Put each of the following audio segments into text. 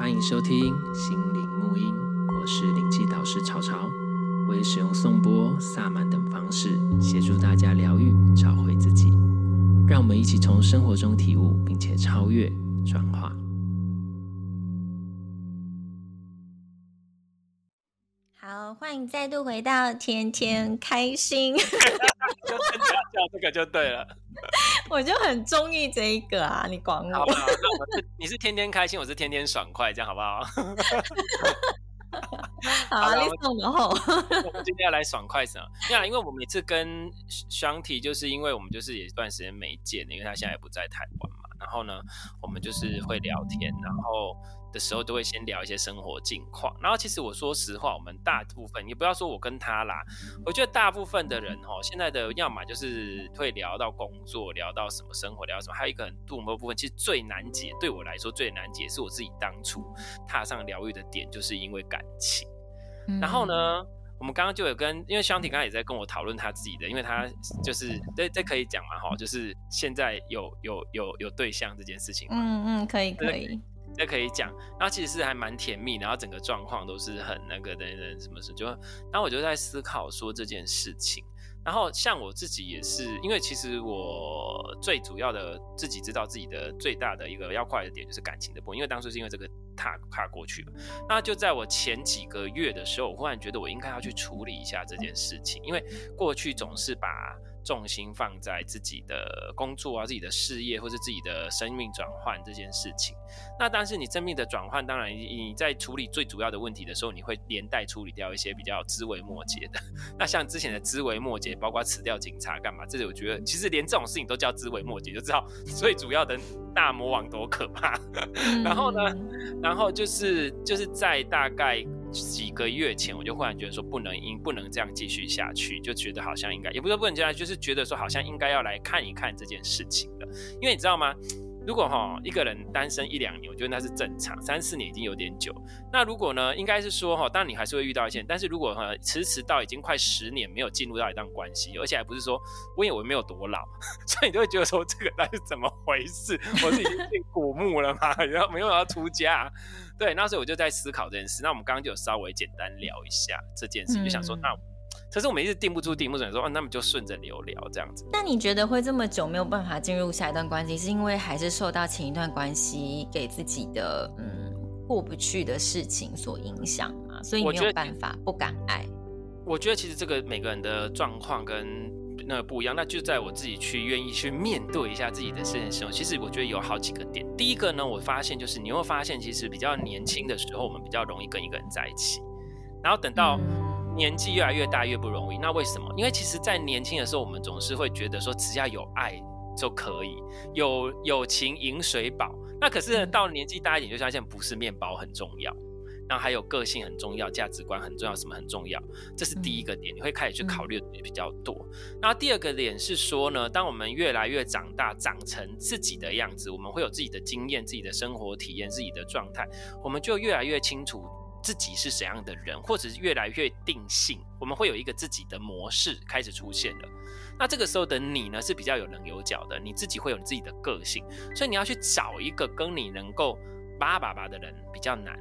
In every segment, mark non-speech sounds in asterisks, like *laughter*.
欢迎收听心灵沐音，我是灵气导师潮潮，我也使用颂钵、萨满等方式协助大家疗愈、找回自己。让我们一起从生活中体悟，并且超越、转化。好，欢迎再度回到天天开心。*laughs* 就叫这个就对了。*laughs* 我就很中意这一个啊，你管我。好好，那我是你是天天开心，我是天天爽快，这样好不好？*laughs* 好啊，你送的后。*laughs* 我们今天要来爽快什么？对啊，因为我们每次跟香缇，就是因为我们就是有一段时间没见，因为他现在也不在台湾嘛。然后呢，我们就是会聊天，然后。的时候都会先聊一些生活近况，然后其实我说实话，我们大部分也不要说我跟他啦，我觉得大部分的人哦，现在的要么就是会聊到工作，聊到什么生活，聊到什么，还有一个很多部分，其实最难解，对我来说最难解是我自己当初踏上疗愈的点，就是因为感情。然后呢，我们刚刚就有跟，因为香婷刚刚也在跟我讨论他自己的，因为他就是这这可以讲嘛哈，就是现在有有有有对象这件事情，嗯嗯，可以可以。那可以讲，然后其实是还蛮甜蜜，然后整个状况都是很那个的人，什么事就，然后我就在思考说这件事情，然后像我自己也是，因为其实我最主要的自己知道自己的最大的一个要快的点就是感情的部分，因为当初是因为这个踏踏过去嘛，那就在我前几个月的时候，我忽然觉得我应该要去处理一下这件事情，因为过去总是把。重心放在自己的工作啊、自己的事业或是自己的生命转换这件事情。那但是你生命的转换，当然你在处理最主要的问题的时候，你会连带处理掉一些比较枝微末节的。*laughs* 那像之前的枝微末节，包括辞掉警察干嘛，这里我觉得其实连这种事情都叫枝微末节，就知道 *laughs* 最主要的大魔王多可怕。*laughs* 然后呢，然后就是就是在大概。几个月前，我就忽然觉得说不能，应不能这样继续下去，就觉得好像应该，也不是不能这样，就是觉得说好像应该要来看一看这件事情了。因为你知道吗？如果哈一个人单身一两年，我觉得那是正常，三四年已经有点久。那如果呢，应该是说哈，当然你还是会遇到一些，但是如果哈迟迟到已经快十年没有进入到一段关系，而且还不是说我以为没有多老，*laughs* 所以你就会觉得说这个到底是怎么回事？我是已经变古墓了吗？然后没有要出家？对，那时候我就在思考这件事。那我们刚刚就有稍微简单聊一下这件事，嗯、就想说，那可是我们一直定不住、定不准，说，那么就顺着流聊这样子。那你觉得会这么久没有办法进入下一段关系，是因为还是受到前一段关系给自己的嗯过不去的事情所影响吗？所以没有办法不敢爱。我觉得其实这个每个人的状况跟。那不一样，那就在我自己去愿意去面对一下自己的事情的时候，其实我觉得有好几个点。第一个呢，我发现就是你会发现，其实比较年轻的时候，我们比较容易跟一个人在一起，然后等到年纪越来越大越不容易。那为什么？因为其实，在年轻的时候，我们总是会觉得说，只要有爱就可以，有友情饮水饱。那可是呢，到年纪大一点，就发现不是面包很重要。然后还有个性很重要，价值观很重要，什么很重要？这是第一个点，你会开始去考虑比较多。然后第二个点是说呢，当我们越来越长大，长成自己的样子，我们会有自己的经验、自己的生活体验、自己的状态，我们就越来越清楚自己是怎样的人，或者是越来越定性，我们会有一个自己的模式开始出现了。那这个时候的你呢，是比较有棱有角的，你自己会有你自己的个性，所以你要去找一个跟你能够叭叭叭的人比较难。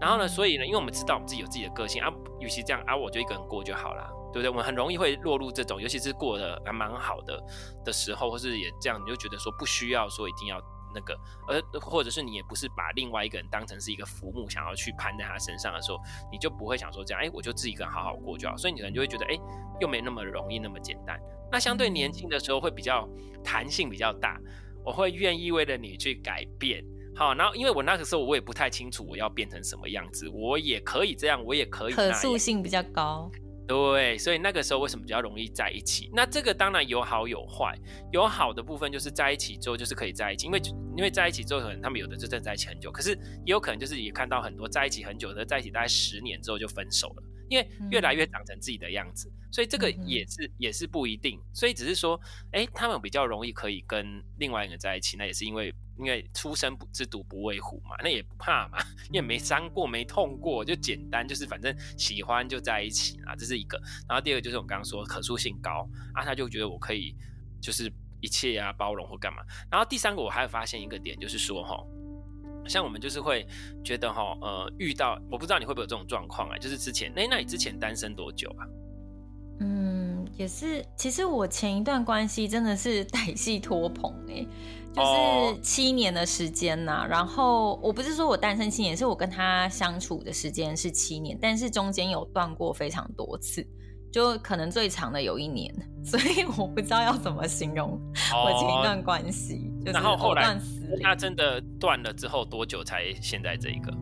然后呢，所以呢，因为我们知道我们自己有自己的个性啊，与其这样啊，我就一个人过就好了，对不对？我们很容易会落入这种，尤其是过得还蛮好的的时候，或是也这样，你就觉得说不需要说一定要那个，而或者是你也不是把另外一个人当成是一个浮木，想要去攀在他身上的时候，你就不会想说这样，哎，我就自己一个人好好过就好。所以你可能就会觉得，哎，又没那么容易那么简单。那相对年轻的时候会比较弹性比较大，我会愿意为了你去改变。好，然后因为我那个时候我也不太清楚我要变成什么样子，我也可以这样，我也可以可塑性比较高，对，所以那个时候为什么比较容易在一起？那这个当然有好有坏，有好的部分就是在一起之后就是可以在一起，因为因为在一起之后可能他们有的就真的在一起很久，可是也有可能就是也看到很多在一起很久的，在一起大概十年之后就分手了，因为越来越长成自己的样子，所以这个也是也是不一定，所以只是说，哎，他们比较容易可以跟另外一个人在一起，那也是因为。因为初生不知犊不畏虎嘛，那也不怕嘛，也没伤过，没痛过，就简单，就是反正喜欢就在一起啊，这是一个。然后第二个就是我刚刚说可塑性高啊，他就觉得我可以就是一切啊包容或干嘛。然后第三个我还有发现一个点，就是说哈，像我们就是会觉得哈，呃，遇到我不知道你会不会有这种状况啊，就是之前，哎，那你之前单身多久啊？嗯，也是，其实我前一段关系真的是 *laughs* 歹戏拖棚哎，就是七年的时间呐、啊。Oh. 然后我不是说我单身七年，是我跟他相处的时间是七年，但是中间有断过非常多次，就可能最长的有一年，*laughs* 所以我不知道要怎么形容我前一段关系。Oh. 就是然后后来他真的断了之后多久才现在这一个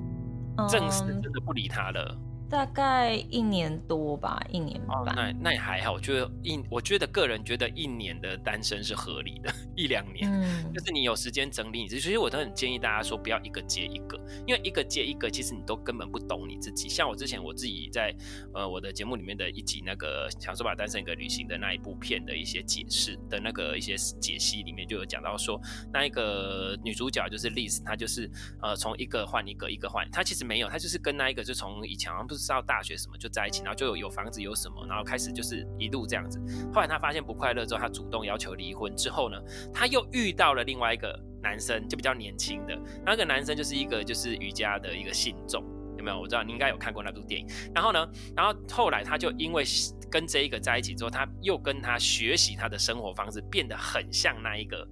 正式真的不理他了？大概一年多吧，一年半。哦、那那也还好，我觉得一，我觉得个人觉得一年的单身是合理的，*laughs* 一两年，嗯、就是你有时间整理你自己。所以我都很建议大家说，不要一个接一个，因为一个接一个，其实你都根本不懂你自己。像我之前我自己在呃我的节目里面的一集那个《想说把单身一个旅行》的那一部片的一些解释的那个一些解析里面，就有讲到说，那一个女主角就是 Liz，她就是呃从一个换一个，一个换，她其实没有，她就是跟那一个就从以前好像不是。上大学什么就在一起，然后就有有房子有什么，然后开始就是一路这样子。后来他发现不快乐之后，他主动要求离婚。之后呢，他又遇到了另外一个男生，就比较年轻的那个男生，就是一个就是瑜伽的一个信众，有没有？我知道你应该有看过那部电影。然后呢，然后后来他就因为跟这一个在一起之后，他又跟他学习他的生活方式，变得很像那一个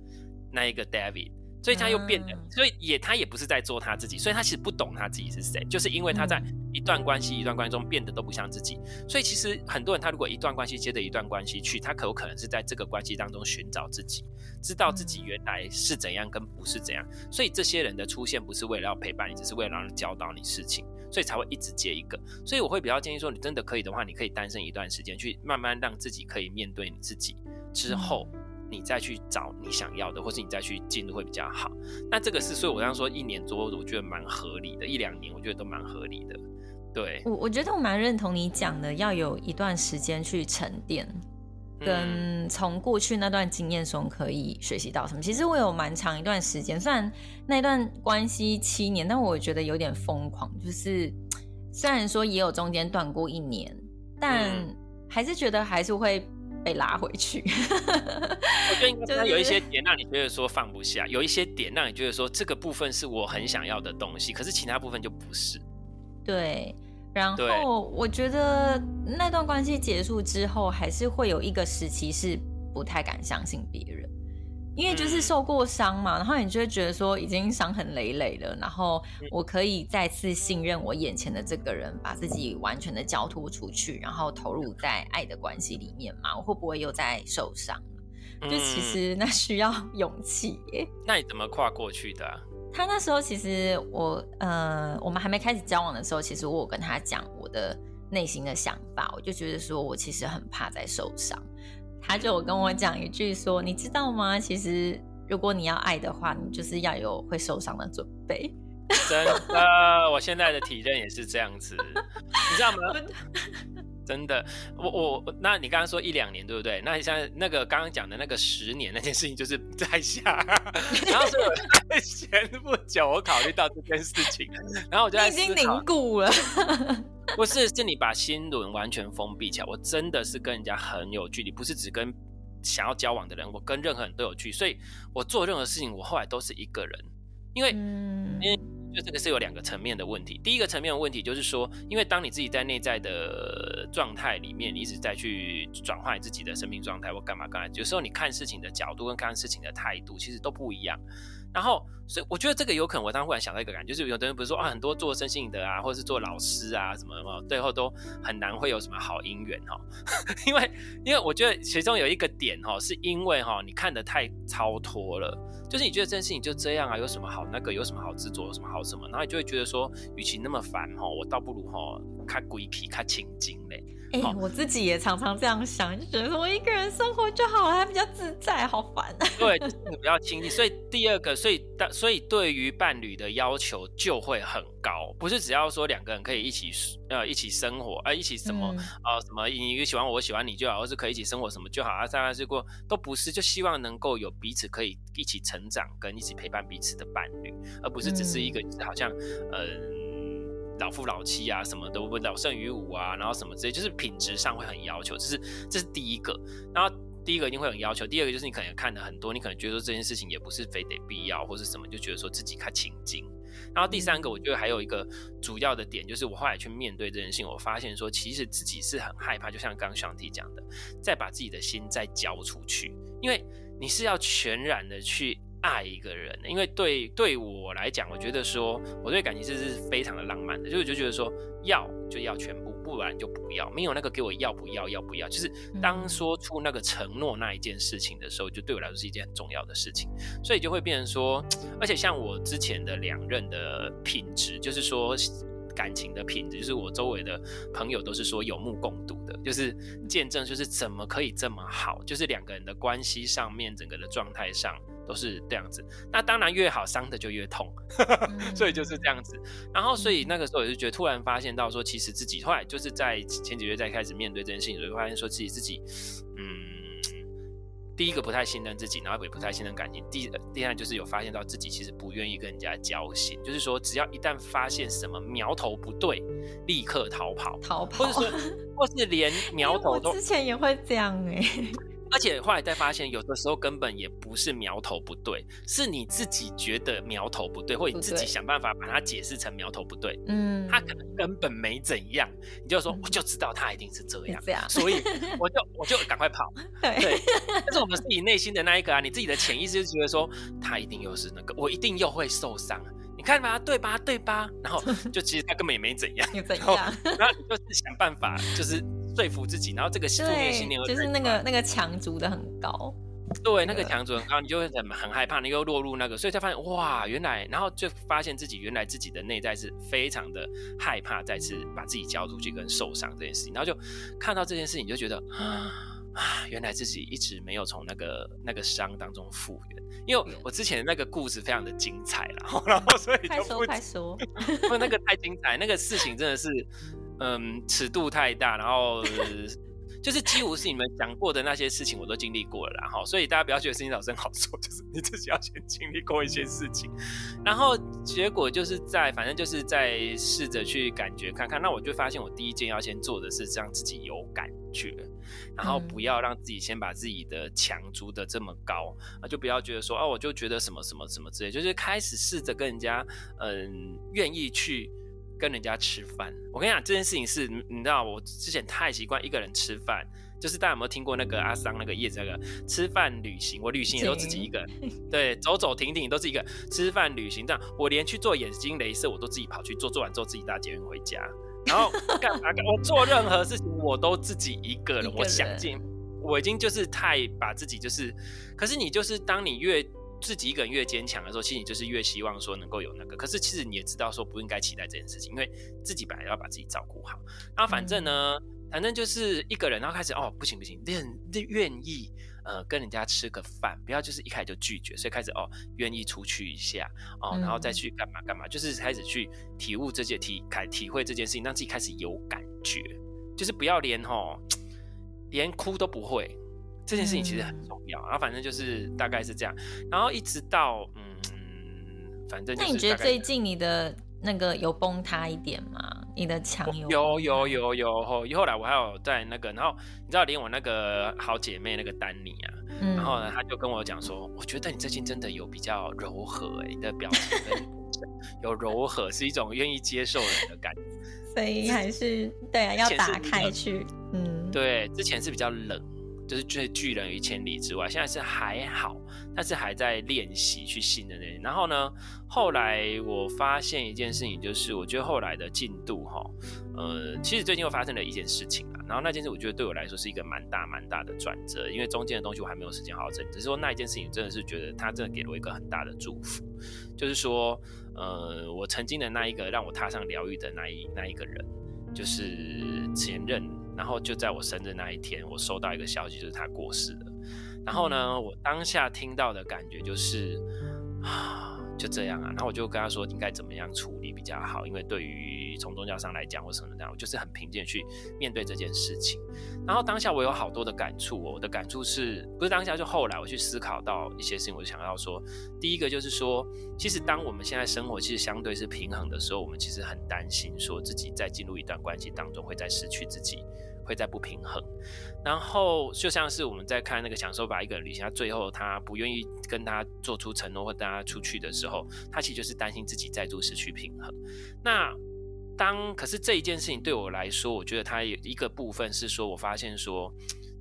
那一个 David。所以他又变得，所以也他也不是在做他自己，所以他其实不懂他自己是谁，就是因为他在一段关系一段关系中变得都不像自己。所以其实很多人他如果一段关系接着一段关系去，他可有可能是在这个关系当中寻找自己，知道自己原来是怎样跟不是怎样。所以这些人的出现不是为了要陪伴你，只是为了让人教导你事情，所以才会一直接一个。所以我会比较建议说，你真的可以的话，你可以单身一段时间，去慢慢让自己可以面对你自己之后。你再去找你想要的，或是你再去进入会比较好。那这个是，所以我刚刚说一年多，我觉得蛮合理的，一两年我觉得都蛮合理的。对，我我觉得我蛮认同你讲的，要有一段时间去沉淀，跟从过去那段经验中可以学习到什么。其实我有蛮长一段时间，虽然那段关系七年，但我觉得有点疯狂。就是虽然说也有中间断过一年，但还是觉得还是会。被拉回去，我觉得应该 *laughs* 有一些点让你觉得说放不下，有一些点让你觉得说这个部分是我很想要的东西，可是其他部分就不是。对，然后我觉得那段关系结束之后，还是会有一个时期是不太敢相信别人。因为就是受过伤嘛，然后你就会觉得说已经伤痕累累了，然后我可以再次信任我眼前的这个人，把自己完全的交托出去，然后投入在爱的关系里面嘛，我会不会又再受伤？就其实那需要 *laughs* 勇气耶。那你怎么跨过去的啊？他那时候其实我呃，我们还没开始交往的时候，其实我有跟他讲我的内心的想法，我就觉得说我其实很怕再受伤。他就跟我讲一句说：“你知道吗？其实如果你要爱的话，你就是要有会受伤的准备。”真的，*laughs* 我现在的体验也是这样子，你知道吗？真的，我我那你刚刚说一两年对不对？那像那个刚刚讲的那个十年那件事情，就是在下，然后所以我前不久我考虑到这件事情，然后我就在已经凝固了。不是，是你把心轮完全封闭起来。我真的是跟人家很有距离，不是只跟想要交往的人，我跟任何人都有距离。所以我做任何事情，我后来都是一个人，因为，嗯、因为就这个是有两个层面的问题。第一个层面的问题就是说，因为当你自己在内在的状态里面，你一直在去转换自己的生命状态或干嘛干嘛，有时候你看事情的角度跟看事情的态度，其实都不一样。然后，所以我觉得这个有可能，我当时忽然想到一个感觉，就是有的人不是说啊，很多做身心灵的啊，或者是做老师啊什么什么，最后都很难会有什么好姻缘哈。*laughs* 因为，因为我觉得其中有一个点哈，是因为哈，你看得太超脱了，就是你觉得这件事情就这样啊，有什么好那个，有什么好执着，有什么好什么，然后你就会觉得说，与其那么烦哈，我倒不如哈，看鬼皮，看清静嘞。哎、欸，我自己也常常这样想，就觉得说我一个人生活就好了，还比较自在，好烦啊。*laughs* 对，就是你比较轻易，所以第二个，所以所以对于伴侣的要求就会很高，不是只要说两个人可以一起呃一起生活，呃一起什么、嗯、呃什么你喜欢我，我喜欢你就好，或是可以一起生活什么就好啊，当然是过都不是，就希望能够有彼此可以一起成长跟一起陪伴彼此的伴侣，而不是只是一个、嗯、好像呃。老夫老妻啊，什么都不老胜于无啊，然后什么之类，就是品质上会很要求，这是这是第一个。然后第一个一定会很要求，第二个就是你可能看的很多，你可能觉得说这件事情也不是非得必要或是什么，就觉得说自己看情境。然后第三个，我觉得还有一个主要的点，就是我后来去面对这件事情，我发现说，其实自己是很害怕，就像刚刚上题讲的，再把自己的心再交出去，因为你是要全然的去爱一个人，因为对对我来讲，我觉得说我对感情是是非常的浪漫的，就是就觉得说要就要全部。不然就不要，没有那个给我要不要要不要，就是当说出那个承诺那一件事情的时候，就对我来说是一件很重要的事情，所以就会变成说，而且像我之前的两任的品质，就是说感情的品质，就是我周围的朋友都是说有目共睹的，就是见证，就是怎么可以这么好，就是两个人的关系上面，整个的状态上。都是这样子，那当然越好伤的就越痛，*laughs* 所以就是这样子。然后，所以那个时候我就觉得，突然发现到说，其实自己后来就是在前几个月在开始面对这件事情，就会发现说自己自己，嗯，第一个不太信任自己，然后也不太信任感情。第第二就是有发现到自己其实不愿意跟人家交心，就是说只要一旦发现什么苗头不对，立刻逃跑，逃跑，或者说，或是连苗头都。我之前也会这样哎、欸。*laughs* 而且后来再发现，有的时候根本也不是苗头不对，是你自己觉得苗头不对，或者你自己想办法把它解释成苗头不对。嗯，他可能根本没怎样，你就说我就知道他一定是这样，这样，所以我就我就赶快跑。*laughs* 对，对，但是我们自己内心的那一个啊，你自己的潜意识就觉得说他一定又是那个，我一定又会受伤。你看吧，对吧？对吧？然后 *laughs* 就其实他根本也没怎样，怎样？然后你就是想办法，就是。说服自己，然后这个负面信念就是那个那个墙筑的很高，对，那个墙筑很高，你就会很很害怕，你又落入那个，所以才发现哇，原来，然后就发现自己原来自己的内在是非常的害怕再次把自己交出去跟受伤这件事情，然后就看到这件事情，就觉得啊，原来自己一直没有从那个那个伤当中复原，因为我之前的那个故事非常的精彩了，*laughs* 然后所以就快说 *laughs* 快说，那个太精彩，那个事情真的是。嗯，尺度太大，然后就是几乎是你们讲过的那些事情，我都经历过了，然后所以大家不要觉得心理老师好说，*laughs* 就是你自己要先经历过一些事情，然后结果就是在反正就是在试着去感觉看看，那我就发现我第一件要先做的是让自己有感觉，然后不要让自己先把自己的墙筑的这么高啊，就不要觉得说哦，我就觉得什么什么什么之类，就是开始试着跟人家嗯愿意去。跟人家吃饭，我跟你讲这件事情是，你知道我之前太习惯一个人吃饭，就是大家有没有听过那个阿桑那个叶子那个吃饭旅行？我旅行也都自己一个人，*laughs* 对，走走停停都是一个吃饭旅行这样，我连去做眼睛镭射我都自己跑去做，做完之后自己搭捷运回家，然后 *laughs* 干嘛干？我做任何事情我都自己一个人，我想尽，我已经就是太把自己就是，可是你就是当你越。自己一个人越坚强的时候，其实你就是越希望说能够有那个。可是其实你也知道说不应该期待这件事情，因为自己本来要把自己照顾好。然后反正呢，嗯、反正就是一个人，然后开始哦，不行不行，愿愿意呃跟人家吃个饭，不要就是一开始就拒绝，所以开始哦愿意出去一下哦，然后再去干嘛干嘛，就是开始去体悟这件体感体会这件事情，让自己开始有感觉，就是不要连哦 *tsk* 连哭都不会。这件事情其实很重要，然后反正就是大概是这样，然后一直到嗯，反正就是。那你觉得最近你的那个有崩塌一点吗？你的墙有有有有有后后来我还有在那个，然后你知道连我那个好姐妹那个丹尼啊，嗯、然后呢，她就跟我讲说，我觉得你最近真的有比较柔和哎，你的表情有柔和，是一种愿意接受人的感觉，所以还是对啊，要打开去，嗯，对，之前是比较冷。就是拒拒人于千里之外，现在是还好，但是还在练习去信任人。然后呢，后来我发现一件事情，就是我觉得后来的进度哈，呃，其实最近又发生了一件事情啊。然后那件事我觉得对我来说是一个蛮大蛮大的转折，因为中间的东西我还没有时间好好整。只是说那一件事情真的是觉得他真的给了我一个很大的祝福，就是说，呃，我曾经的那一个让我踏上疗愈的那一那一个人，就是前任。然后就在我生日那一天，我收到一个消息，就是他过世了。然后呢，我当下听到的感觉就是啊，就这样啊。然后我就跟他说，应该怎么样处理比较好，因为对于从宗教上来讲，或什么这样，我就是很平静去面对这件事情。然后当下我有好多的感触，我的感触是不是当下就后来我去思考到一些事情，我就想到说，第一个就是说，其实当我们现在生活其实相对是平衡的时候，我们其实很担心说自己在进入一段关系当中会再失去自己。会在不平衡。然后就像是我们在看那个享受吧一个人旅行，他最后他不愿意跟他做出承诺或带他出去的时候，他其实就是担心自己再度失去平衡。那当可是这一件事情对我来说，我觉得它有一个部分是说，我发现说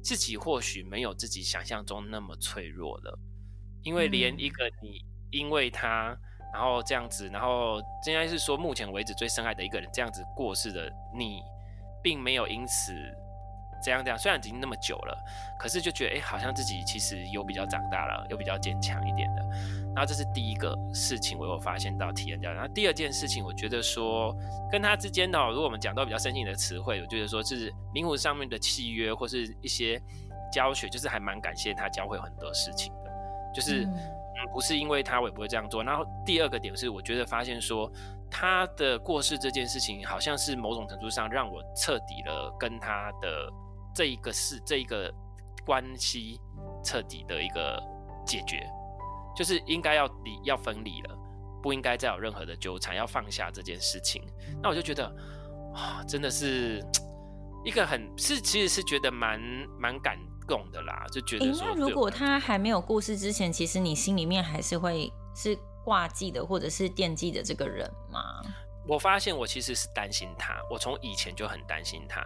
自己或许没有自己想象中那么脆弱了，因为连一个你因为他。然后这样子，然后应该是说，目前为止最深爱的一个人这样子过世的你，并没有因此这样这样。虽然已经那么久了，可是就觉得哎，好像自己其实有比较长大了，有比较坚强一点的。然后这是第一个事情，我有发现到体验到。然后第二件事情，我觉得说跟他之间的，如果我们讲到比较深性的词汇，我觉得说是灵魂上面的契约或是一些教学，就是还蛮感谢他教会很多事情的，就是。嗯不是因为他，我也不会这样做。然后第二个点是，我觉得发现说他的过世这件事情，好像是某种程度上让我彻底了跟他的这一个事、这一个关系彻底的一个解决，就是应该要离、要分离了，不应该再有任何的纠缠，要放下这件事情。那我就觉得啊，真的是 *tsk* 一个很是，其实是觉得蛮蛮感。动的啦，就觉得说，那如果他还没有过世之前，其实你心里面还是会是挂记的，或者是惦记的这个人吗？我发现我其实是担心他，我从以前就很担心他，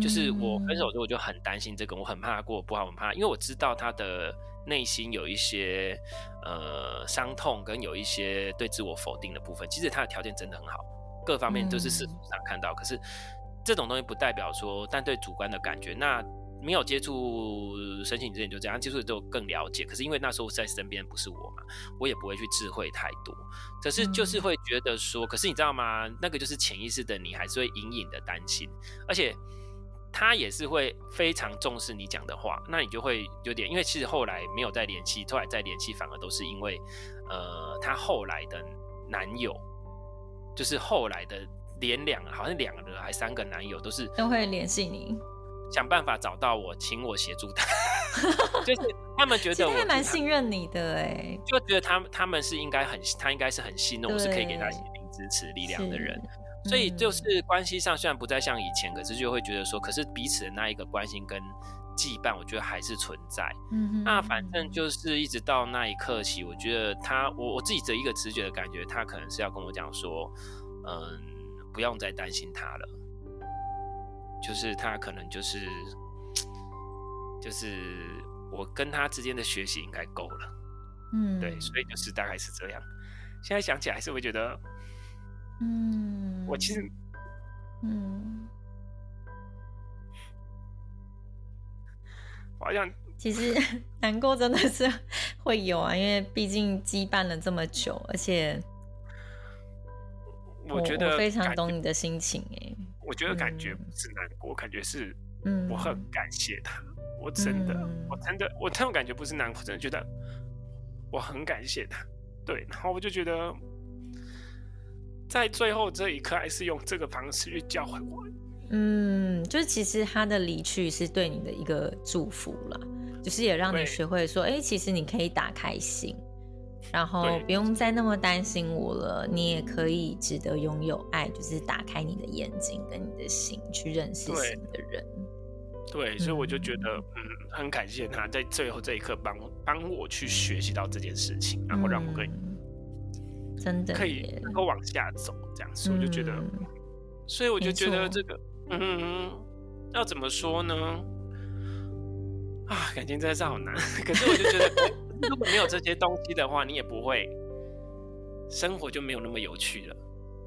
就是我分手之后我就很担心这个，我很怕他过不好，很怕，因为我知道他的内心有一些呃伤痛，跟有一些对自我否定的部分。其实他的条件真的很好，各方面都是事实上看到，嗯、可是这种东西不代表说，但对主观的感觉那。没有接触申请之前就这样，接触的都更了解。可是因为那时候在身边不是我嘛，我也不会去智慧太多。可是就是会觉得说，嗯、可是你知道吗？那个就是潜意识的你，还是会隐隐的担心。而且他也是会非常重视你讲的话，那你就会有点，因为其实后来没有再联系，后来再联系反而都是因为，呃，他后来的男友，就是后来的连两好像两个还三个男友都是都会联系你。想办法找到我，请我协助他，*laughs* *laughs* 就是他们觉得我还蛮信任你的哎，就觉得他们他们是应该很，他应该是很信任我，是可以给他心灵支持力量的人，所以就是关系上虽然不再像以前，可是就会觉得说，可是彼此的那一个关心跟羁绊，我觉得还是存在。嗯哼，那反正就是一直到那一刻起，我觉得他我我自己的一个直觉的感觉，他可能是要跟我讲说，嗯，不用再担心他了。就是他可能就是，就是我跟他之间的学习应该够了，嗯，对，所以就是大概是这样。现在想起来还是会觉得，嗯，我其实，嗯，好像其实 *laughs* 难过真的是会有啊，因为毕竟羁绊了这么久，而且我觉得我非常懂你的心情哎。我觉得感觉不是难过，嗯、感觉是，我很感谢他。嗯、我真的，嗯、我真的，我这种感觉不是难过，真的觉得我很感谢他。对，然后我就觉得，在最后这一刻，还是用这个方式去教会我。嗯，就是其实他的离去是对你的一个祝福了，就是也让你学会说，哎、欸，其实你可以打开心。然后不用再那么担心我了，你也可以值得拥有爱，就是打开你的眼睛跟你的心，去认识新的人。对，对，所以我就觉得，嗯，很感谢他在最后这一刻帮帮我去学习到这件事情，然后让我可以、嗯、真的可以能够往下走，这样子，我就觉得，嗯、所以我就觉得这个，嗯，要怎么说呢？啊，感情真的是好难，*laughs* 可是我就觉得。如果没有这些东西的话，你也不会，生活就没有那么有趣了。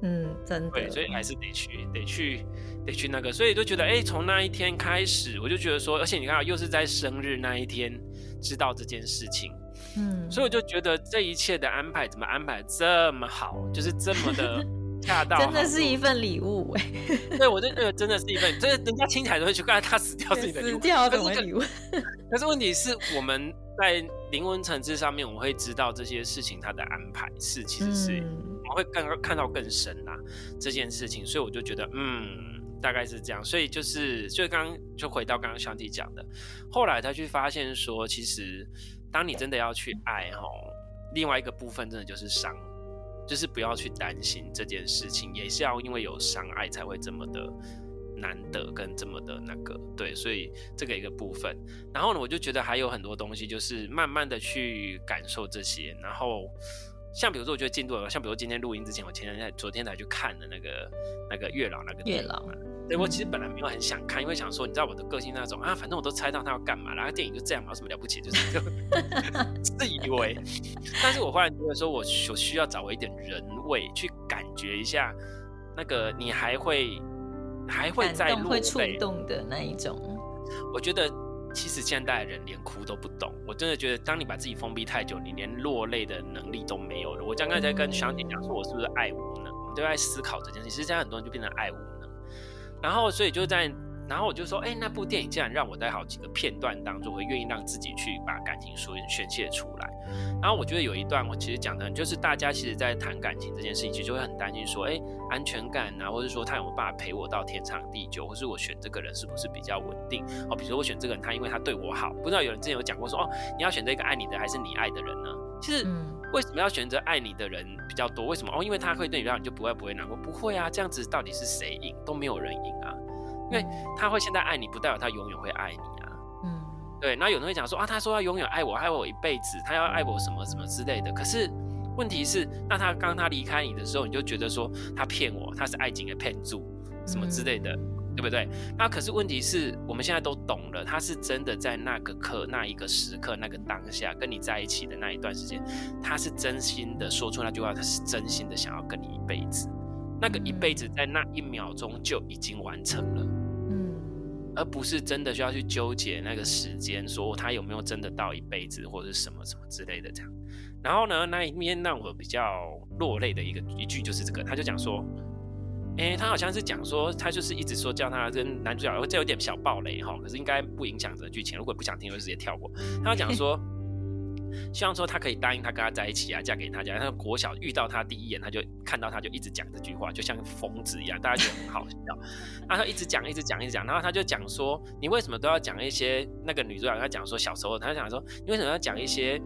嗯，真的。对，所以还是得去，得去，得去那个。所以就觉得，哎、欸，从那一天开始，我就觉得说，而且你看，又是在生日那一天知道这件事情。嗯，所以我就觉得这一切的安排怎么安排这么好，就是这么的恰到，真的是一份礼物哎。*laughs* 对，我就觉得真的是一份，真的人家听起来都会去，刚才他死掉是你的礼物，死掉什么礼物？*laughs* 可是问题是我们。在灵魂层次上面，我们会知道这些事情它的安排是，其实是我们会更看到更深啊这件事情，所以我就觉得，嗯，大概是这样。所以就是，就刚刚就回到刚刚香缇讲的，后来他去发现说，其实当你真的要去爱吼，另外一个部分真的就是伤，就是不要去担心这件事情，也是要因为有伤爱才会这么的难得跟这么的那个，对，所以这个一个部分。然后呢，我就觉得还有很多东西，就是慢慢的去感受这些。然后像比如说，我觉得进度，像比如说今天录音之前，我前天昨天才去看的那个那个月老那个月老。对，我其实本来没有很想看，因为想说，你知道我的个性那种啊，反正我都猜到他要干嘛，然后电影就这样嘛，有什么了不起？就是 *laughs* 就自以为。但是我忽然觉得说，我所需要找回一点人味，去感觉一下那个你还会还会在落泪会触动的那一种。我觉得其实现代人连哭都不懂，我真的觉得，当你把自己封闭太久，你连落泪的能力都没有了。我刚刚在跟小姐讲说，我是不是爱无能？我们都在思考这件事，其实现在很多人就变成爱无能。然后，所以就在，然后我就说，哎，那部电影竟然让我在好几个片段当中，会愿意让自己去把感情说宣泄出来。然后我觉得有一段，我其实讲的，就是大家其实，在谈感情这件事情，其实就会很担心说，哎，安全感啊，或者说他有没有办法陪我到天长地久，或是我选这个人是不是比较稳定？哦，比如说我选这个人，他因为他对我好，不知道有人之前有讲过说，哦，你要选择一个爱你的还是你爱的人呢？其实为什么要选择爱你的人比较多？为什么？哦，因为他会对你让，你就不会不会难过？不会啊，这样子到底是谁赢？都没有人赢啊。因为他会现在爱你，不代表他永远会爱你啊。嗯，对。那有人会讲说啊，他说他永远爱我，爱我一辈子，他要爱我什么什么之类的。可是问题是，那他刚他离开你的时候，你就觉得说他骗我，他是爱情的骗子，什么之类的，嗯、对不对？那可是问题是我们现在都懂了，他是真的在那个刻、那一个时刻、那个当下跟你在一起的那一段时间，他是真心的说出那句话，他是真心的想要跟你一辈子。那个一辈子在那一秒钟就已经完成了，嗯，而不是真的需要去纠结那个时间，说他有没有真的到一辈子或者是什么什么之类的这样。然后呢，那一面让我比较落泪的一个一句就是这个，他就讲说，诶，他好像是讲说，他就是一直说叫他跟男主角，这有点小暴雷哈，可是应该不影响这剧情，如果不想听就直接跳过。他讲说。希望说他可以答应他跟他在一起啊，嫁给他家。他国小遇到他第一眼，他就看到他就一直讲这句话，就像疯子一样，大家觉得很好笑。然后一直讲，一直讲，一直讲。然后他就讲说：“你为什么都要讲一些那个女主角？他讲说小时候，他就讲说你为什么要讲一些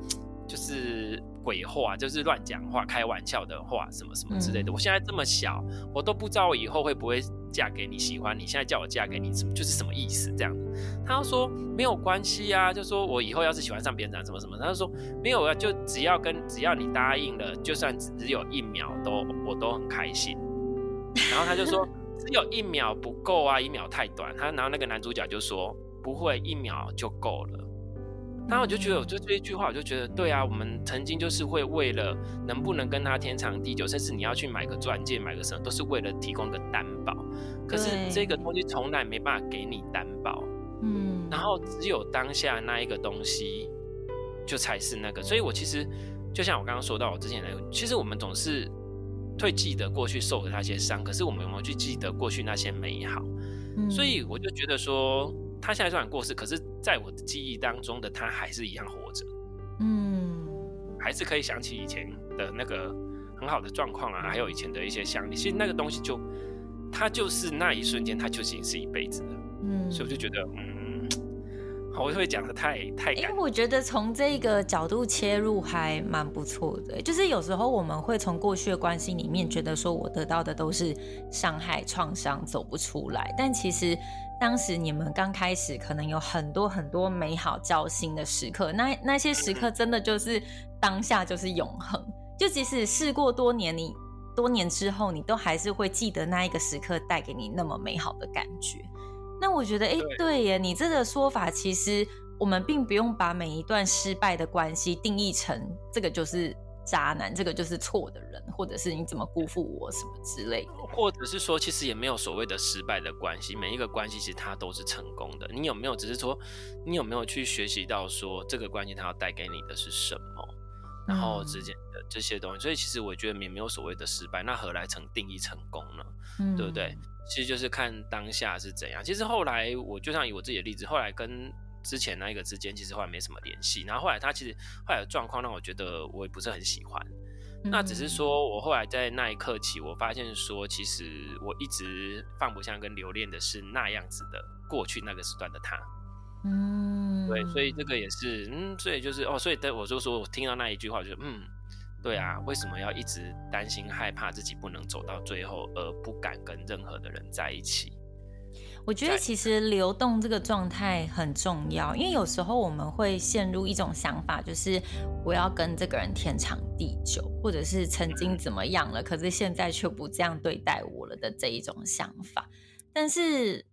就是鬼话，就是乱讲话、开玩笑的话，什么什么之类的。我现在这么小，我都不知道我以后会不会。”嫁给你喜欢你，现在叫我嫁给你，什么就是什么意思？这样，他说没有关系啊，就说我以后要是喜欢上别人，什么什么，他就说没有啊，就只要跟只要你答应了，就算只有一秒都我都很开心。然后他就说 *laughs* 只有一秒不够啊，一秒太短。他然后那个男主角就说不会，一秒就够了。然后我就觉得，我就这一句话，我就觉得，对啊，我们曾经就是会为了能不能跟他天长地久，甚至你要去买个钻戒，买个什么，都是为了提供个担保。可是这个东西从来没办法给你担保，嗯，然后只有当下那一个东西，就才是那个。所以我其实就像我刚刚说到，我之前那个，其实我们总是会记得过去受的那些伤，可是我们有没有去记得过去那些美好？所以我就觉得说。他现在虽然过世，可是在我的记忆当中的他还是一样活着，嗯，还是可以想起以前的那个很好的状况啊，还有以前的一些想你。其实那个东西就，他就是那一瞬间，他就已经是一辈子了，嗯，所以我就觉得，嗯，我会讲的太太感。哎，我觉得从这个角度切入还蛮不错的，就是有时候我们会从过去的关系里面觉得说我得到的都是伤害、创伤，走不出来，但其实。当时你们刚开始，可能有很多很多美好交心的时刻，那那些时刻真的就是当下就是永恒。就即使事过多年，你多年之后，你都还是会记得那一个时刻带给你那么美好的感觉。那我觉得，哎，对耶，你这个说法其实我们并不用把每一段失败的关系定义成这个就是。渣男，这个就是错的人，或者是你怎么辜负我什么之类的，或者是说，其实也没有所谓的失败的关系，每一个关系其实它都是成功的。你有没有只是说，你有没有去学习到说这个关系它要带给你的是什么，然后之间的这些东西。所以其实我觉得也没有所谓的失败，那何来成定义成功呢？嗯，对不对？其实就是看当下是怎样。其实后来我就像以我自己的例子，后来跟。之前那一个之间其实后来没什么联系，然后后来他其实后来的状况让我觉得我也不是很喜欢，嗯、那只是说我后来在那一刻起，我发现说其实我一直放不下跟留恋的是那样子的过去那个时段的他，嗯，对，所以这个也是，嗯，所以就是哦，所以我就说我听到那一句话就嗯，对啊，为什么要一直担心害怕自己不能走到最后而不敢跟任何的人在一起？我觉得其实流动这个状态很重要，因为有时候我们会陷入一种想法，就是我要跟这个人天长地久，或者是曾经怎么样了，可是现在却不这样对待我了的这一种想法。但是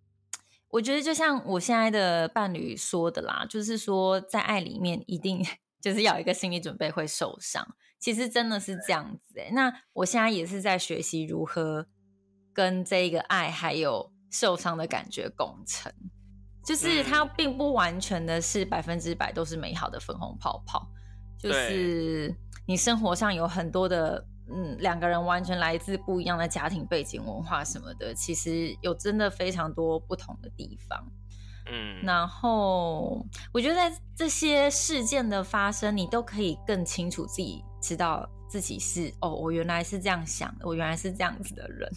我觉得，就像我现在的伴侣说的啦，就是说在爱里面一定 *laughs* 就是要有一个心理准备会受伤。其实真的是这样子欸。那我现在也是在学习如何跟这个爱还有。受伤的感觉共存，就是它并不完全的是百分之百都是美好的粉红泡泡，就是你生活上有很多的，嗯，两个人完全来自不一样的家庭背景、文化什么的，其实有真的非常多不同的地方。嗯，然后我觉得在这些事件的发生，你都可以更清楚自己知道自己是哦，我原来是这样想的，我原来是这样子的人。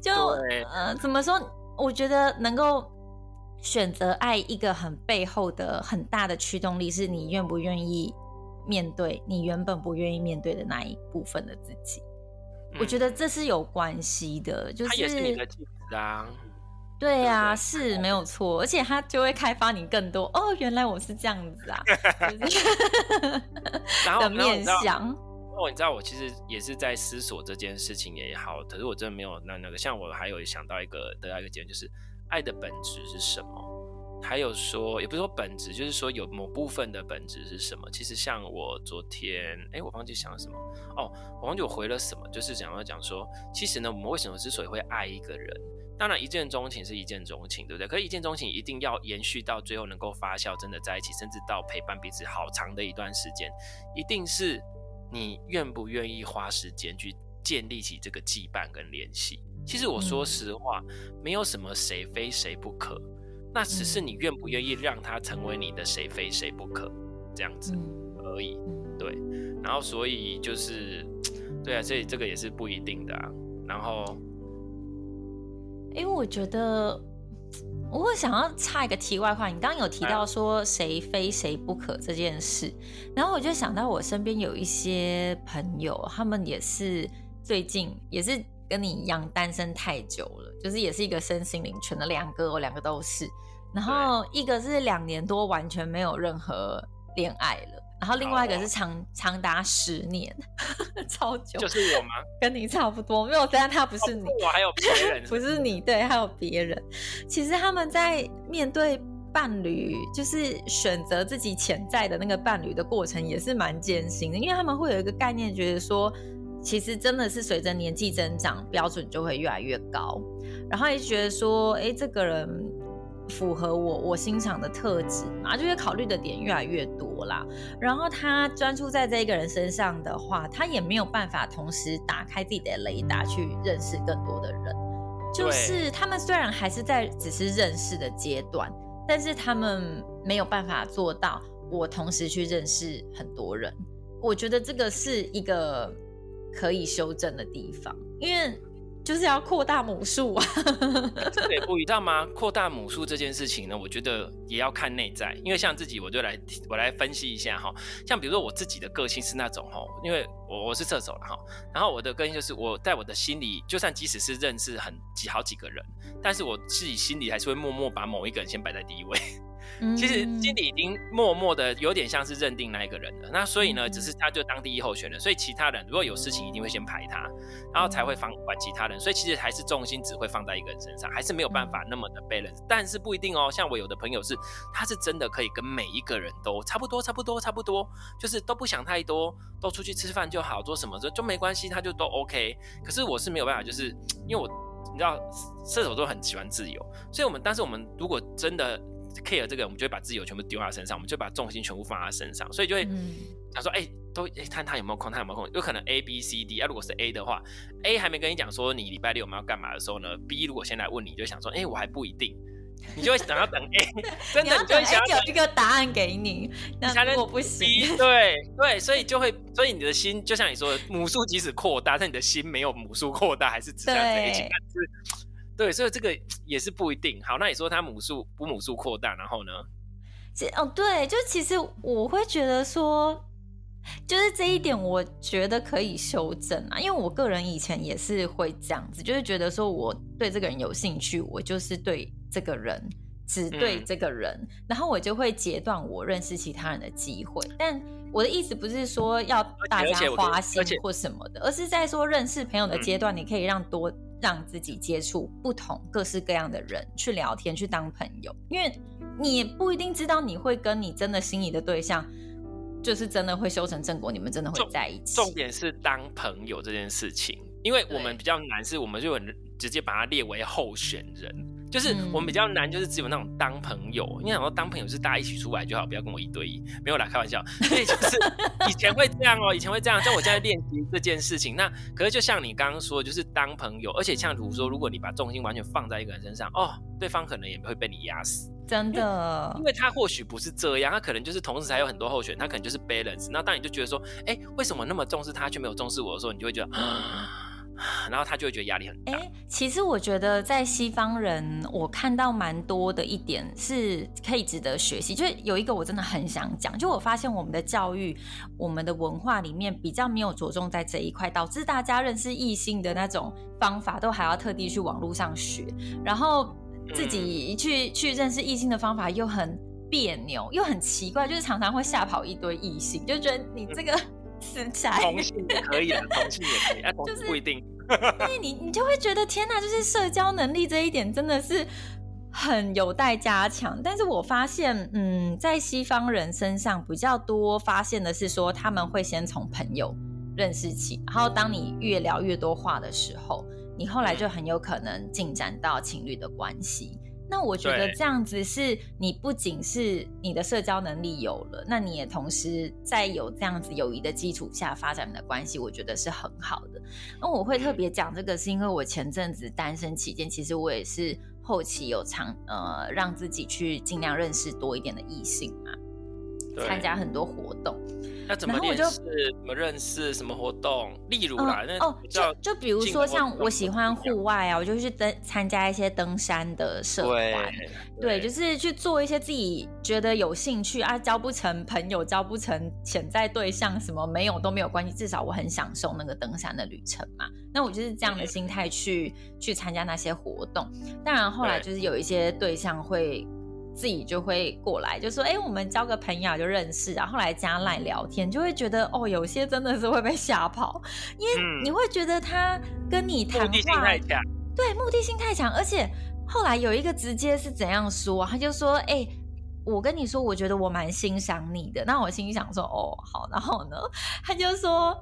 就呃，怎么说？我觉得能够选择爱一个很背后的很大的驱动力，是你愿不愿意面对你原本不愿意面对的那一部分的自己。嗯、我觉得这是有关系的，就是他也是你的镜子啊。对啊，是没有错，而且他就会开发你更多哦，原来我是这样子啊，*laughs* 然后的面向。哦，你知道我其实也是在思索这件事情也好，可是我真的没有那那个，像我还有想到一个得到一个结论，就是爱的本质是什么？还有说，也不是说本质，就是说有某部分的本质是什么？其实像我昨天，哎，我忘记想了什么哦，我忘记我回了什么，就是想要讲说，其实呢，我们为什么之所以会爱一个人？当然一见钟情是一见钟情，对不对？可是一见钟情一定要延续到最后能够发酵，真的在一起，甚至到陪伴彼此好长的一段时间，一定是。你愿不愿意花时间去建立起这个羁绊跟联系？其实我说实话，没有什么谁非谁不可，那只是你愿不愿意让他成为你的谁非谁不可这样子而已。对，然后所以就是，对啊，所以这个也是不一定的啊。然后，因为我觉得。我会想要插一个题外话，你刚刚有提到说谁非谁不可这件事，然后我就想到我身边有一些朋友，他们也是最近也是跟你一样单身太久了，就是也是一个身心灵全的两个，我两个都是，然后一个是两年多完全没有任何恋爱了。然后另外一个是长、哦、长达十年，*laughs* 超久，就是我吗？跟你差不多，没有，但他不是你，哦、我还有别人，*laughs* 不是你，对，还有别人。其实他们在面对伴侣，就是选择自己潜在的那个伴侣的过程，也是蛮艰辛的，因为他们会有一个概念，觉得说，其实真的是随着年纪增长，标准就会越来越高，然后也觉得说，哎，这个人。符合我我欣赏的特质嘛，就会考虑的点越来越多啦。然后他专注在这一个人身上的话，他也没有办法同时打开自己的雷达去认识更多的人。就是他们虽然还是在只是认识的阶段，但是他们没有办法做到我同时去认识很多人。我觉得这个是一个可以修正的地方，因为。就是要扩大母数啊！*laughs* 对，不，你知道吗？扩大母数这件事情呢，我觉得也要看内在。因为像自己，我就来我来分析一下哈。像比如说我自己的个性是那种哈，因为我我是射手了哈，然后我的个性就是我在我的心里，就算即使是认识很几好几个人，但是我自己心里还是会默默把某一个人先摆在第一位。其实心里已经默默的有点像是认定那一个人了，那所以呢，只是他就当第一候选人，所以其他人如果有事情一定会先排他，然后才会放管其他人，所以其实还是重心只会放在一个人身上，还是没有办法那么的 balance，但是不一定哦。像我有的朋友是，他是真的可以跟每一个人都差不多，差不多，差不多，就是都不想太多，都出去吃饭就好，做什么就就没关系，他就都 OK。可是我是没有办法，就是因为我你知道射手座很喜欢自由，所以我们但是我们如果真的。Care 这个，我们就会把自由全部丢在他身上，我们就把重心全部放在他身上，所以就会他说，哎、欸，都哎、欸，看他有没有空，他有没有空，有可能 A B C D 啊，如果是 A 的话，A 还没跟你讲说你礼拜六我们要干嘛的时候呢，B 如果先来问你，就想说，哎、欸，我还不一定，你就会想要等 A，*laughs* 真的你就会想要有一个答案给你，那如果不行，对对，所以就会，所以你的心就像你说的，母数即使扩大，但你的心没有母数扩大，还是只这样子一起看。对，所以这个 *tsk* 也是不一定。好，那你说他母数不母数扩大，然后呢？这哦，对，就其实我会觉得说，就是这一点，我觉得可以修正啊。因为我个人以前也是会这样子，就是觉得说我对这个人有兴趣，我就是对这个人，只对这个人，嗯、然后我就会截断我认识其他人的机会。但我的意思不是说要大家花心或什么的，而，而是在说认识朋友的阶段，你可以让多让自己接触不同各式各样的人，去聊天，去当朋友，因为你也不一定知道你会跟你真的心仪的对象。就是真的会修成正果，你们真的会在一起。重点是当朋友这件事情，因为我们比较难，是我们就很直接把它列为候选人。就是我们比较难，就是只有那种当朋友。因为想说当朋友是大家一起出来就好，不要跟我一对一。没有啦，开玩笑。所以就是 *laughs* 以前会这样哦、喔，以前会这样。像我现在练习这件事情，那可是就像你刚刚说，就是当朋友，而且像比如说，如果你把重心完全放在一个人身上，哦，对方可能也会被你压死。真的，因为他或许不是这样，他可能就是同时还有很多候选，他可能就是 balance。那当你就觉得说，哎、欸，为什么那么重视他却没有重视我的时候，你就会觉得，然后他就会觉得压力很大。哎、欸，其实我觉得在西方人，我看到蛮多的一点是可以值得学习。就是有一个我真的很想讲，就我发现我们的教育、我们的文化里面比较没有着重在这一块，导致大家认识异性的那种方法都还要特地去网络上学，然后。自己去去认识异性的方法又很别扭，又很奇怪，就是常常会吓跑一堆异性，就觉得你这个死宅。同性可以的，同性也可以，啊，就是不一定。对，你你就会觉得天哪，就是社交能力这一点真的是很有待加强。但是我发现，嗯，在西方人身上比较多发现的是说，他们会先从朋友认识起，然后当你越聊越多话的时候。你后来就很有可能进展到情侣的关系。那我觉得这样子是你不仅是你的社交能力有了，那你也同时在有这样子友谊的基础下发展的关系，我觉得是很好的。那我会特别讲这个，是因为我前阵子单身期间，其实我也是后期有尝呃让自己去尽量认识多一点的异性嘛，参加很多活动。那怎么认识？怎么认识？什么活动？例如啦，嗯、哦，就就比如说像我喜欢户外啊，我就去登参加一些登山的社团，对，就是去做一些自己觉得有兴趣啊，交不成朋友，交不成潜在对象，什么没有都没有关系，至少我很享受那个登山的旅程嘛。那我就是这样的心态去去参加那些活动。当然后来就是有一些对象会。自己就会过来，就说：“哎、欸，我们交个朋友就认识。”然后后来加赖聊天，就会觉得哦，有些真的是会被吓跑，因为你会觉得他跟你谈话，对，目的性太强。而且后来有一个直接是怎样说，他就说：“哎、欸，我跟你说，我觉得我蛮欣赏你的。”那我心里想说：“哦，好。”然后呢，他就说。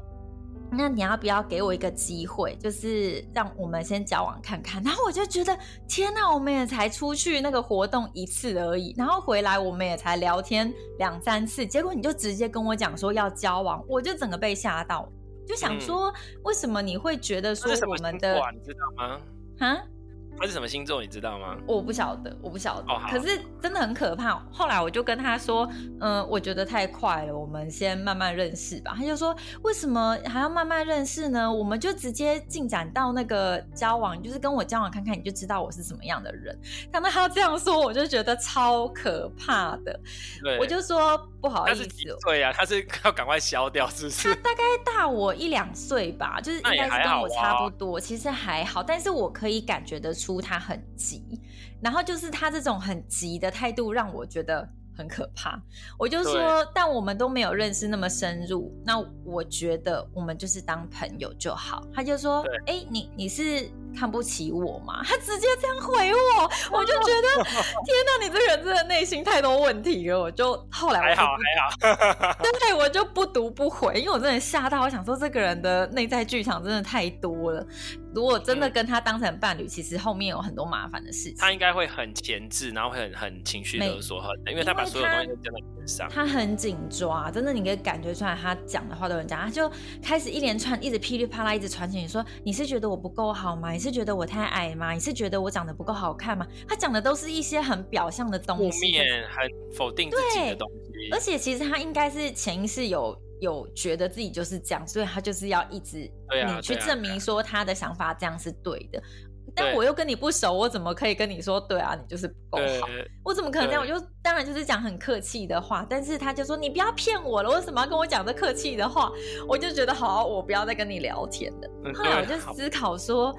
那你要不要给我一个机会，就是让我们先交往看看？然后我就觉得，天哪，我们也才出去那个活动一次而已，然后回来我们也才聊天两三次，结果你就直接跟我讲说要交往，我就整个被吓到，就想说，为什么你会觉得说我们的，你知道吗？哈？他是什么星座，你知道吗？我不晓得，我不晓得。Oh, 可是真的很可怕。后来我就跟他说：“嗯、呃，我觉得太快了，我们先慢慢认识吧。”他就说：“为什么还要慢慢认识呢？我们就直接进展到那个交往，就是跟我交往看看，你就知道我是什么样的人。”他们他这样说，我就觉得超可怕的。对，我就说不好意思。对呀，他是 *laughs* 要赶快消掉，是不是？他大概大我一两岁吧，就是应该是跟我差不多。其实还好，但是我可以感觉得出。出他很急，然后就是他这种很急的态度让我觉得很可怕。我就说，但我们都没有认识那么深入，那我觉得我们就是当朋友就好。他就说，哎，你你是。看不起我嘛？*laughs* 他直接这样回我，我就觉得 *laughs* 天哪，你这个人真的内心太多问题了。我就后来我就还好还好，*laughs* 对，我就不读不回，因为我真的吓到，我想说这个人的内在剧场真的太多了。如果真的跟他当成伴侣，嗯、其实后面有很多麻烦的事情。他应该会很前置，然后会很很情绪勒索，因为他把所有东西都讲在脸上。他很紧抓，真的，你可以感觉出来，他讲的话都很讲，他就开始一连串一直噼里啪啦一直传情，说你是觉得我不够好吗？你是觉得我太矮吗？你是觉得我长得不够好看吗？他讲的都是一些很表象的东西，负面、很否定自己的东西。而且其实他应该是潜意识有有觉得自己就是这样，所以他就是要一直你去证明说他的想法这样是对的。但我又跟你不熟，我怎么可以跟你说对啊？你就是不够好，我怎么可能这样？我就当然就是讲很客气的话，但是他就说你不要骗我了，为什么要跟我讲这客气的话？我就觉得好，我不要再跟你聊天了。后来我就思考说。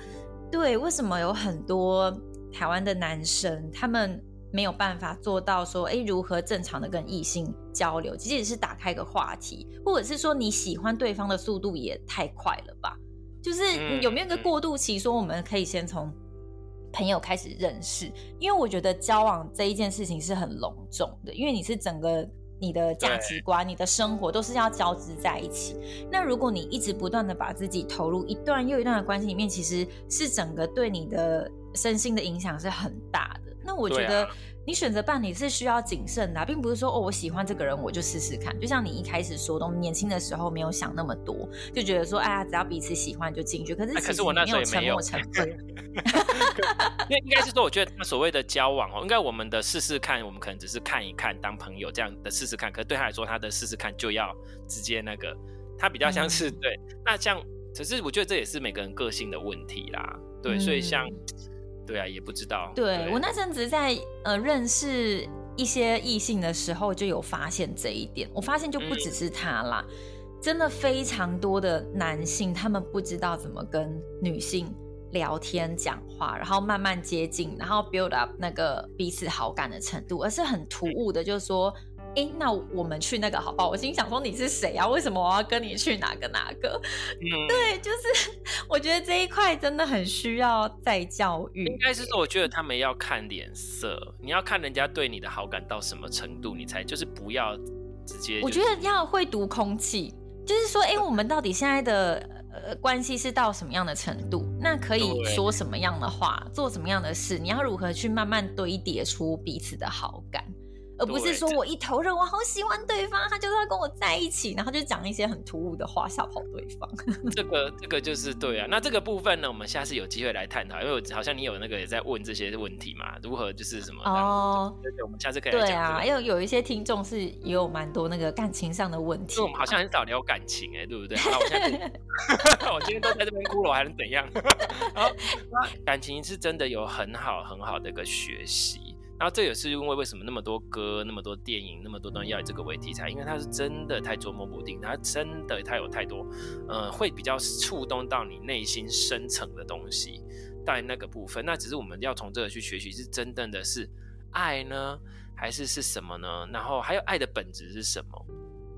对，为什么有很多台湾的男生他们没有办法做到说，哎，如何正常的跟异性交流，即使是打开个话题，或者是说你喜欢对方的速度也太快了吧？就是有没有一个过渡期，说我们可以先从朋友开始认识？因为我觉得交往这一件事情是很隆重的，因为你是整个。你的价值观、你的生活都是要交织在一起。那如果你一直不断的把自己投入一段又一段的关系里面，其实是整个对你的身心的影响是很大的。那我觉得。你选择伴侣是需要谨慎的，并不是说哦，我喜欢这个人我就试试看。就像你一开始说的，我们年轻的时候没有想那么多，就觉得说哎呀，只要彼此喜欢就进去。可是可是我那时候也没有成分。因为应该是说，我觉得他所谓的交往哦，应该我们的试试看，我们可能只是看一看当朋友这样的试试看。可是对他来说，他的试试看就要直接那个，他比较像是、嗯、对。那像，可是我觉得这也是每个人个性的问题啦。对，嗯、所以像。对啊，也不知道。对，对我那阵子在呃认识一些异性的时候，就有发现这一点。我发现就不只是他啦，嗯、真的非常多的男性，他们不知道怎么跟女性聊天讲话，然后慢慢接近，然后 build up 那个彼此好感的程度，而是很突兀的，就是说。哎，那我们去那个好不好？我心想说你是谁啊？为什么我要跟你去哪个哪个？嗯，对，就是 *laughs* 我觉得这一块真的很需要再教育。应该是说，我觉得他们要看脸色，你要看人家对你的好感到什么程度，你才就是不要直接、就是。我觉得要会读空气，就是说，哎，我们到底现在的呃关系是到什么样的程度？那可以说什么样的话，做什么样的事？你要如何去慢慢堆叠出彼此的好感？而不是说我一头热，我好喜欢对方，他就是要跟我在一起，然后就讲一些很突兀的话吓跑对方。*laughs* 这个这个就是对啊。那这个部分呢，我们下次有机会来探讨，因为好像你有那个也在问这些问题嘛，如何就是什么哦？对对，我们下次可以。对啊，因为有一些听众是也有蛮多那个感情上的问题。我们好像很少聊感情哎、欸，对不对？那，我现在 *laughs* *laughs* 我今天都在这边哭了，我还能怎样？好，感情是真的有很好很好的一个学习。然后这也是因为为什么那么多歌、那么多电影、那么多东西要以这个为题材，因为它是真的太捉摸不定，它真的它有太多，呃，会比较触动到你内心深层的东西，在那个部分。那只是我们要从这个去学习，是真正的是爱呢，还是是什么呢？然后还有爱的本质是什么？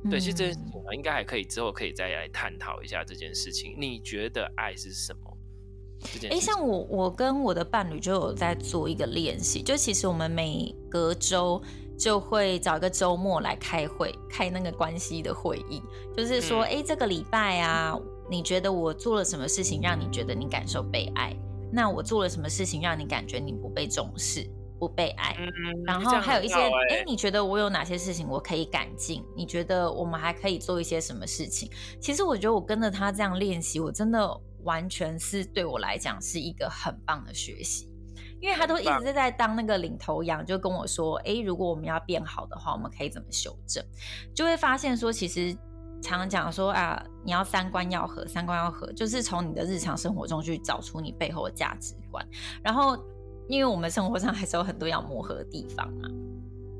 对，其实这件事情我们应该还可以之后可以再来探讨一下这件事情。你觉得爱是什么？哎，像我，我跟我的伴侣就有在做一个练习，就其实我们每隔周就会找一个周末来开会，开那个关系的会议，就是说，哎、嗯，这个礼拜啊，你觉得我做了什么事情让你觉得你感受被爱？那我做了什么事情让你感觉你不被重视、不被爱？嗯、然后还有一些，哎，你觉得我有哪些事情我可以改进？你觉得我们还可以做一些什么事情？其实我觉得我跟着他这样练习，我真的。完全是对我来讲是一个很棒的学习，因为他都一直在当那个领头羊，就跟我说：“哎，如果我们要变好的话，我们可以怎么修正？”就会发现说，其实常常讲说啊，你要三观要合，三观要合，就是从你的日常生活中去找出你背后的价值观。然后，因为我们生活上还是有很多要磨合的地方嘛。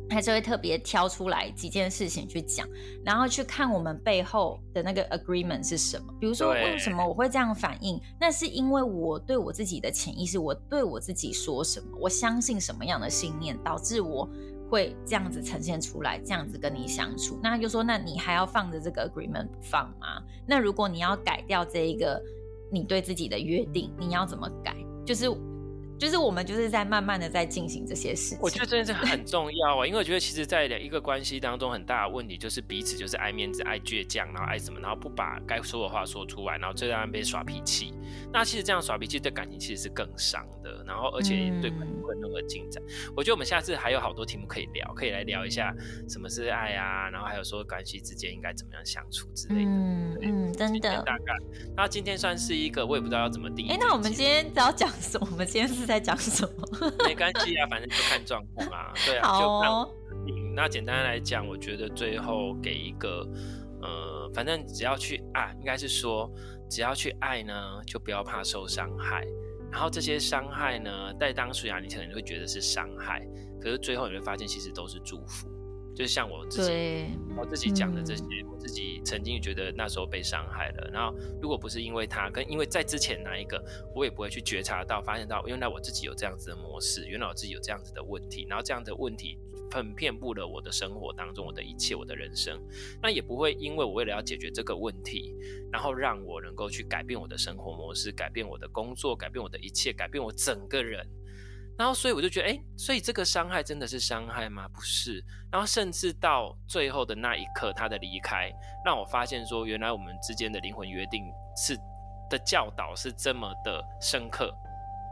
还是会特别挑出来几件事情去讲，然后去看我们背后的那个 agreement 是什么。比如说，为什么我会这样反应？那是因为我对我自己的潜意识，我对我自己说什么，我相信什么样的信念，导致我会这样子呈现出来，这样子跟你相处。那他就说，那你还要放着这个 agreement 不放吗？那如果你要改掉这一个你对自己的约定，你要怎么改？就是。就是我们就是在慢慢的在进行这些事情，我觉得这件事很重要啊，因为我觉得其实在一个关系当中很大的问题就是彼此就是爱面子、爱倔强，然后爱什么，然后不把该说的话说出来，然后就在那边耍脾气。那其实这样耍脾气对感情其实是更伤的，然后而且对关系不会任何进展。嗯。我觉得我们下次还有好多题目可以聊，可以来聊一下什么是爱啊，然后还有说关系之间应该怎么样相处之类的。嗯嗯，真的。大概那今天算是一个我也不知道要怎么定义。哎，那我们今天要讲什么？我们今天是。在讲什么？*laughs* 没关系啊，反正就看状况啊。*laughs* 对啊。就看那简单来讲，我觉得最后给一个，呃，反正只要去爱，应该是说只要去爱呢，就不要怕受伤害。然后这些伤害呢，在当时啊，你可能会觉得是伤害，可是最后你会发现，其实都是祝福。就是像我自己，我自己讲的这些，我自己曾经觉得那时候被伤害了。然后如果不是因为他，跟因为在之前哪一个，我也不会去觉察到、发现到，原来我自己有这样子的模式，原来我自己有这样子的问题，然后这样的问题很遍布了我的生活当中，我的一切，我的人生。那也不会因为我为了要解决这个问题，然后让我能够去改变我的生活模式，改变我的工作，改变我的一切，改变我整个人。然后，所以我就觉得，哎，所以这个伤害真的是伤害吗？不是。然后，甚至到最后的那一刻，他的离开，让我发现说，原来我们之间的灵魂约定是的教导是这么的深刻。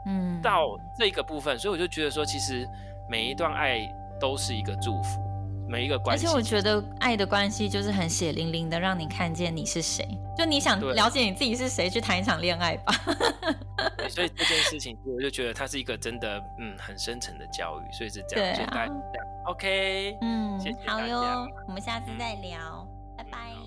嗯，到这个部分，所以我就觉得说，其实每一段爱都是一个祝福。每一个关系，而且我觉得爱的关系就是很血淋淋的，让你看见你是谁。就你想了解你自己是谁，去谈一场恋爱吧。所以这件事情，我就觉得它是一个真的，嗯，很深层的教育。所以是这样，对啊，就大家，OK，嗯，谢谢好哟，我们下次再聊，嗯，拜拜。